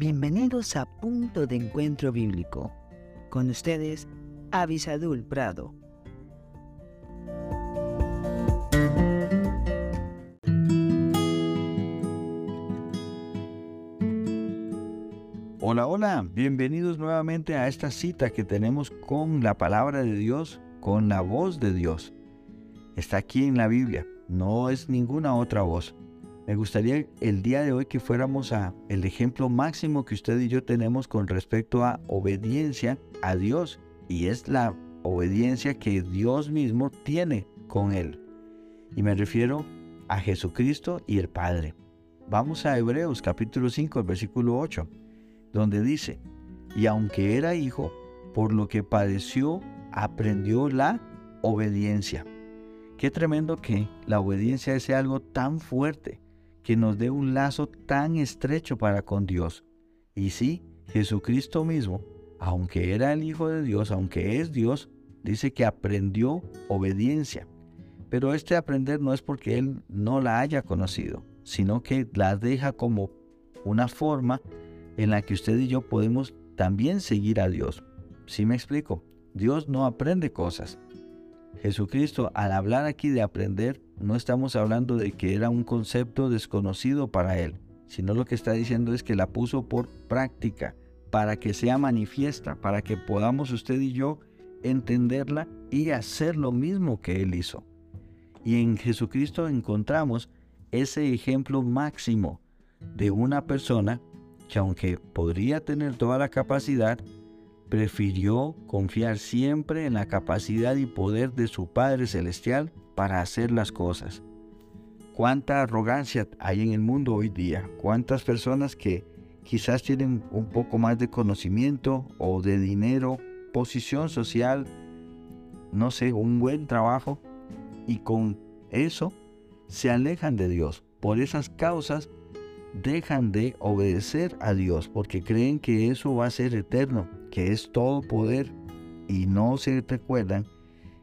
Bienvenidos a Punto de Encuentro Bíblico. Con ustedes, Avisadul Prado. Hola, hola, bienvenidos nuevamente a esta cita que tenemos con la palabra de Dios, con la voz de Dios. Está aquí en la Biblia, no es ninguna otra voz. Me gustaría el día de hoy que fuéramos a el ejemplo máximo que usted y yo tenemos con respecto a obediencia a Dios y es la obediencia que Dios mismo tiene con él. Y me refiero a Jesucristo y el Padre. Vamos a Hebreos capítulo 5, versículo 8, donde dice, y aunque era hijo, por lo que padeció, aprendió la obediencia. Qué tremendo que la obediencia sea algo tan fuerte que nos dé un lazo tan estrecho para con Dios. Y sí, Jesucristo mismo, aunque era el Hijo de Dios, aunque es Dios, dice que aprendió obediencia. Pero este aprender no es porque Él no la haya conocido, sino que la deja como una forma en la que usted y yo podemos también seguir a Dios. ¿Sí me explico? Dios no aprende cosas. Jesucristo, al hablar aquí de aprender, no estamos hablando de que era un concepto desconocido para él, sino lo que está diciendo es que la puso por práctica, para que sea manifiesta, para que podamos usted y yo entenderla y hacer lo mismo que él hizo. Y en Jesucristo encontramos ese ejemplo máximo de una persona que aunque podría tener toda la capacidad, prefirió confiar siempre en la capacidad y poder de su Padre Celestial para hacer las cosas. Cuánta arrogancia hay en el mundo hoy día, cuántas personas que quizás tienen un poco más de conocimiento o de dinero, posición social, no sé, un buen trabajo, y con eso se alejan de Dios. Por esas causas dejan de obedecer a Dios porque creen que eso va a ser eterno, que es todo poder y no se recuerdan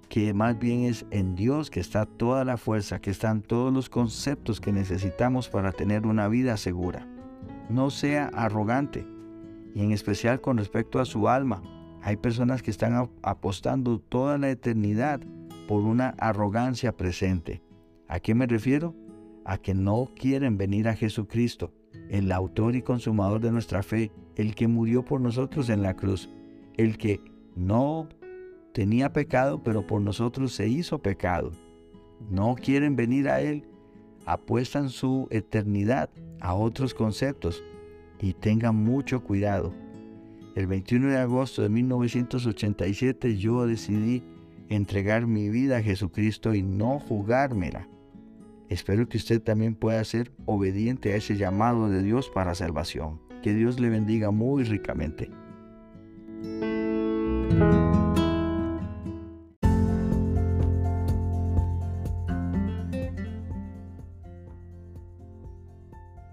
que más bien es en Dios que está toda la fuerza, que están todos los conceptos que necesitamos para tener una vida segura. No sea arrogante y en especial con respecto a su alma. Hay personas que están apostando toda la eternidad por una arrogancia presente. ¿A qué me refiero? A que no quieren venir a Jesucristo, el autor y consumador de nuestra fe, el que murió por nosotros en la cruz, el que no tenía pecado, pero por nosotros se hizo pecado. No quieren venir a Él, apuestan su eternidad a otros conceptos y tengan mucho cuidado. El 21 de agosto de 1987 yo decidí entregar mi vida a Jesucristo y no jugármela. Espero que usted también pueda ser obediente a ese llamado de Dios para salvación. Que Dios le bendiga muy ricamente.